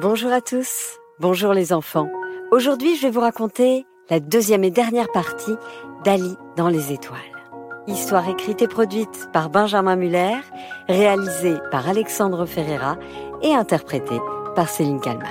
Bonjour à tous, bonjour les enfants. Aujourd'hui, je vais vous raconter la deuxième et dernière partie d'Ali dans les étoiles. Histoire écrite et produite par Benjamin Muller, réalisée par Alexandre Ferreira et interprétée par Céline Kallmann.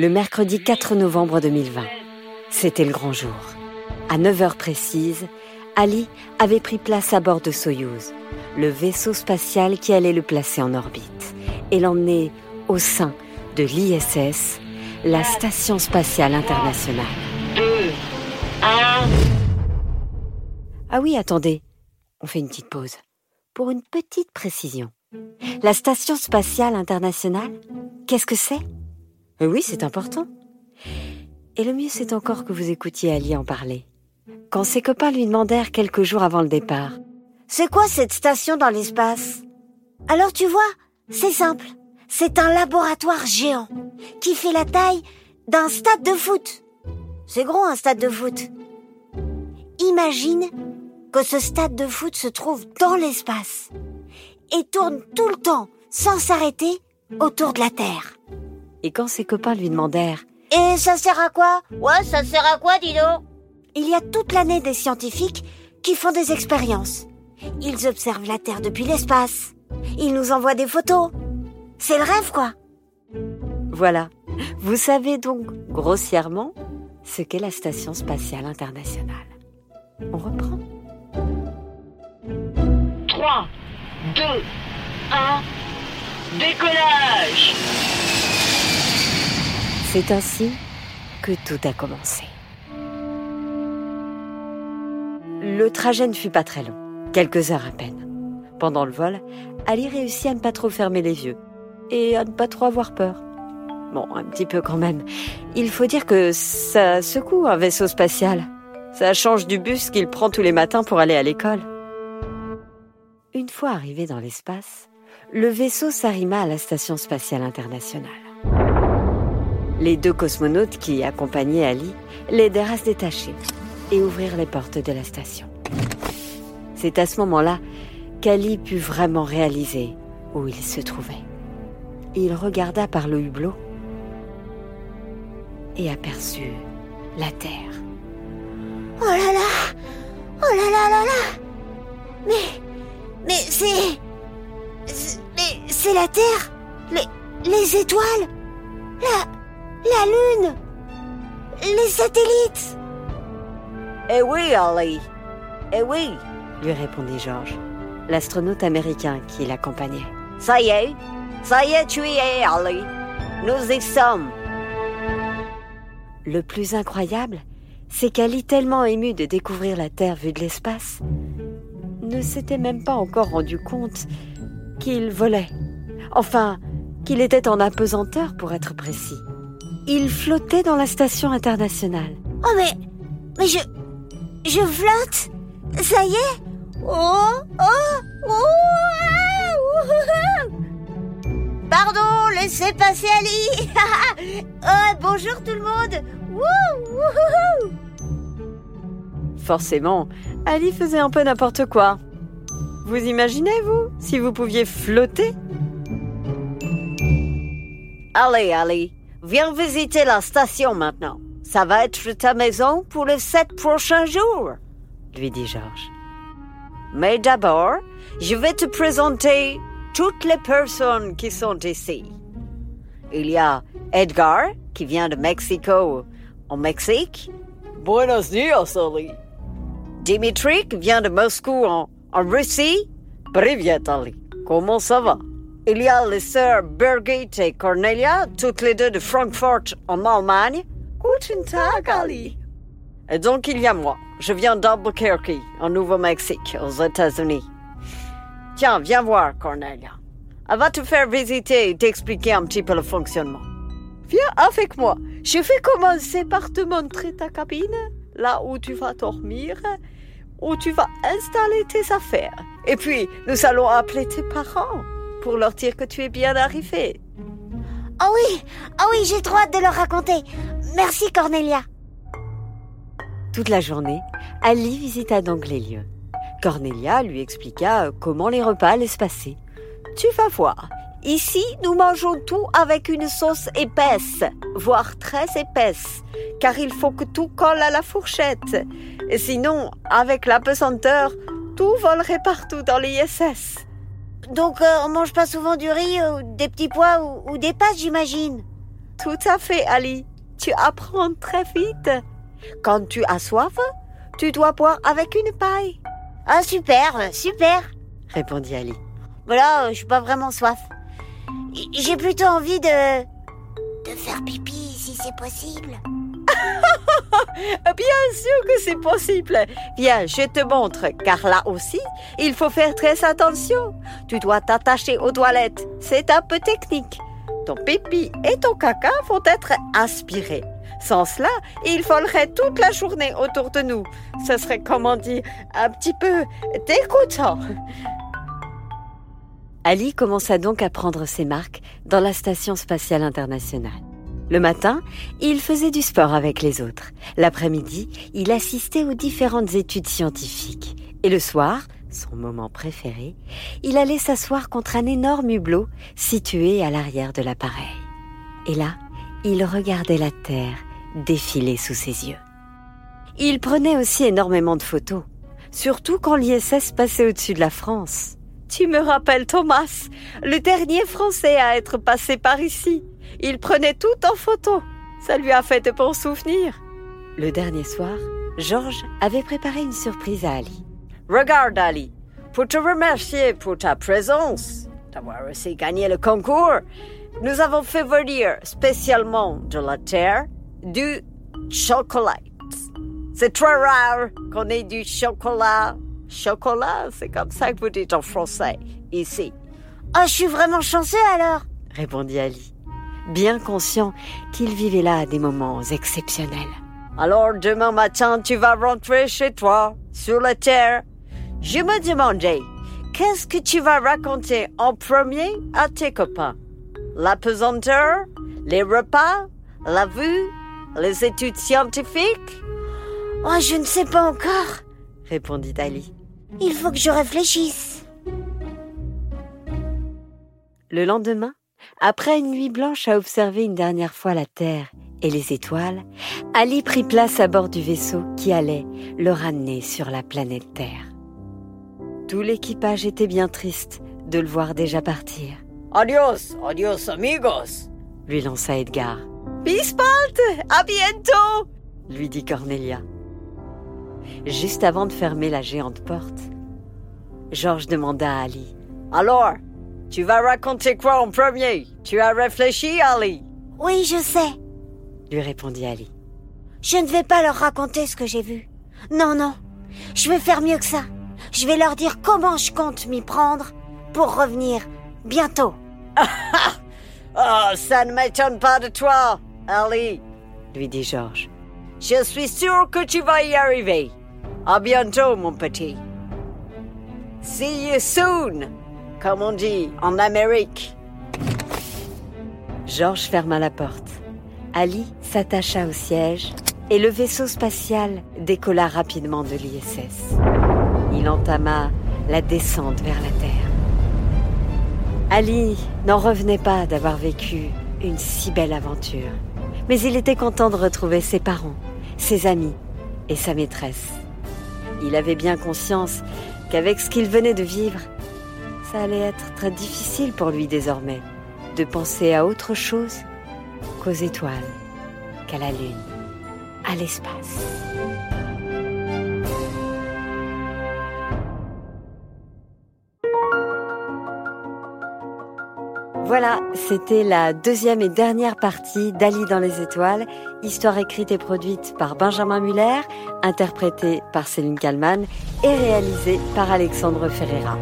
Le mercredi 4 novembre 2020, c'était le grand jour. À 9 heures précises, Ali avait pris place à bord de Soyouz, le vaisseau spatial qui allait le placer en orbite et l'emmener au sein de l'ISS, la Station spatiale internationale. 2, 1. Ah oui, attendez, on fait une petite pause. Pour une petite précision. La Station spatiale internationale, qu'est-ce que c'est? Oui, c'est important. Et le mieux, c'est encore que vous écoutiez Ali en parler. Quand ses copains lui demandèrent quelques jours avant le départ C'est quoi cette station dans l'espace? Alors tu vois, c'est simple. C'est un laboratoire géant qui fait la taille d'un stade de foot. C'est gros un stade de foot. Imagine que ce stade de foot se trouve dans l'espace et tourne tout le temps, sans s'arrêter, autour de la Terre. Et quand ses copains lui demandèrent Et ça sert à quoi? Ouais, ça sert à quoi, dis donc? Il y a toute l'année des scientifiques qui font des expériences. Ils observent la Terre depuis l'espace. Ils nous envoient des photos. C'est le rêve, quoi. Voilà, vous savez donc grossièrement ce qu'est la Station spatiale internationale. On reprend 3, 2, 1. Décollage C'est ainsi que tout a commencé. Le trajet ne fut pas très long, quelques heures à peine. Pendant le vol, Ali réussit à ne pas trop fermer les yeux et à ne pas trop avoir peur. Bon, un petit peu quand même. Il faut dire que ça secoue un vaisseau spatial. Ça change du bus qu'il prend tous les matins pour aller à l'école. Une fois arrivé dans l'espace, le vaisseau s'arrima à la Station spatiale internationale. Les deux cosmonautes qui accompagnaient Ali l'aidèrent à se détacher et ouvrir les portes de la station. C'est à ce moment-là qu'Ali put vraiment réaliser où il se trouvait. Il regarda par le hublot et aperçut la Terre. Oh là là Oh là là là là Mais... Mais c'est... Mais c'est la Terre Les... Les étoiles La... La Lune Les satellites Eh oui, Ali. Eh oui, lui répondit Georges, l'astronaute américain qui l'accompagnait. Ça y est Ça y est, tu y es, Ali Nous y sommes Le plus incroyable, c'est qu'Ali, tellement ému de découvrir la Terre vue de l'espace, ne s'était même pas encore rendu compte qu'il volait. Enfin, qu'il était en apesanteur pour être précis. Il flottait dans la station internationale. Oh mais... Mais je... Je flotte? Ça y est? Oh Oh Oh. Pardon, laissez passer Ali Oh, bonjour tout le monde Wouh. Forcément, Ali faisait un peu n'importe quoi. Vous imaginez, vous, si vous pouviez flotter? Allez, Ali, Viens visiter la station maintenant. Ça va être ta maison pour les sept prochains jours, lui dit Georges. Mais d'abord, je vais te présenter toutes les personnes qui sont ici. Il y a Edgar, qui vient de Mexico, au Mexique. Buenos dias, Ali. Dimitri, qui vient de Moscou, en, Russie. Privet, Ali. Comment ça va? Il y a les sœurs Birgit et Cornelia, toutes les deux de Francfort, en Allemagne. Guten Tag, Ali. Et donc, il y a moi. Je viens d'Albuquerque, en Nouveau-Mexique, aux États-Unis. Tiens, viens voir, Cornelia. Elle va te faire visiter et t'expliquer un petit peu le fonctionnement. Viens avec moi. Je vais commencer par te montrer ta cabine, là où tu vas dormir, où tu vas installer tes affaires. Et puis, nous allons appeler tes parents pour leur dire que tu es bien arrivé. Oh oui, oh oui, j'ai trop hâte de leur raconter. Merci Cornelia. Toute la journée, Ali visita donc les lieux. Cornelia lui expliqua comment les repas allaient se passer. Tu vas voir. Ici, nous mangeons tout avec une sauce épaisse, voire très épaisse, car il faut que tout colle à la fourchette. Et sinon, avec la pesanteur, tout volerait partout dans l'ISS. Donc, euh, on mange pas souvent du riz, ou des petits pois ou, ou des pâtes, j'imagine. Tout à fait, Ali. Tu apprends très vite. Quand tu as soif, tu dois boire avec une paille. Ah, super, super, répondit Ali. Voilà, euh, je suis pas vraiment soif. J'ai plutôt envie de. de faire pipi si c'est possible. Bien sûr que c'est possible. Viens, je te montre, car là aussi, il faut faire très attention. Tu dois t'attacher aux toilettes. C'est un peu technique. Ton pipi et ton caca vont être aspirés. Sans cela, il volerait toute la journée autour de nous. Ce serait, comment dire, un petit peu dégoûtant. Ali commença donc à prendre ses marques dans la Station spatiale internationale. Le matin, il faisait du sport avec les autres. L'après-midi, il assistait aux différentes études scientifiques. Et le soir, son moment préféré, il allait s'asseoir contre un énorme hublot situé à l'arrière de l'appareil. Et là, il regardait la Terre défiler sous ses yeux. Il prenait aussi énormément de photos, surtout quand l'ISS passait au-dessus de la France. Tu me rappelles Thomas, le dernier Français à être passé par ici. Il prenait tout en photo. Ça lui a fait de bons souvenirs. Le dernier soir, Georges avait préparé une surprise à Ali. Regarde Ali, pour te remercier pour ta présence, d'avoir aussi gagné le concours, nous avons fait venir spécialement de la Terre du chocolat. C'est très rare qu'on ait du chocolat. Chocolat, c'est comme ça que vous dites en français, ici. Oh, je suis vraiment chanceux alors répondit Ali, bien conscient qu'il vivait là des moments exceptionnels. Alors demain matin, tu vas rentrer chez toi, sur la terre. Je me demandais, qu'est-ce que tu vas raconter en premier à tes copains? La pesanteur? Les repas? La vue? Les études scientifiques? Oh, je ne sais pas encore, répondit Ali. Il faut que je réfléchisse. Le lendemain, après une nuit blanche à observer une dernière fois la Terre et les étoiles, Ali prit place à bord du vaisseau qui allait le ramener sur la planète Terre. Tout l'équipage était bien triste de le voir déjà partir. Adios, adios amigos, lui lança Edgar. Bis bald, à bientôt, lui dit Cornelia. Juste avant de fermer la géante porte, Georges demanda à Ali. Alors, tu vas raconter quoi en premier? Tu as réfléchi, Ali? Oui, je sais, lui répondit Ali. Je ne vais pas leur raconter ce que j'ai vu. Non, non, je vais faire mieux que ça. Je vais leur dire comment je compte m'y prendre pour revenir bientôt. oh, ça ne m'étonne pas de toi, Ali, lui dit Georges. Je suis sûr que tu vas y arriver. À bientôt, mon petit. See you soon, comme on dit en Amérique. Georges ferma la porte. Ali s'attacha au siège et le vaisseau spatial décolla rapidement de l'ISS. Il entama la descente vers la Terre. Ali n'en revenait pas d'avoir vécu une si belle aventure, mais il était content de retrouver ses parents, ses amis et sa maîtresse. Il avait bien conscience qu'avec ce qu'il venait de vivre, ça allait être très difficile pour lui désormais de penser à autre chose qu'aux étoiles, qu'à la Lune, à l'espace. Voilà, c'était la deuxième et dernière partie d'Ali dans les étoiles, histoire écrite et produite par Benjamin Muller, interprétée par Céline Kallmann et réalisée par Alexandre Ferreira.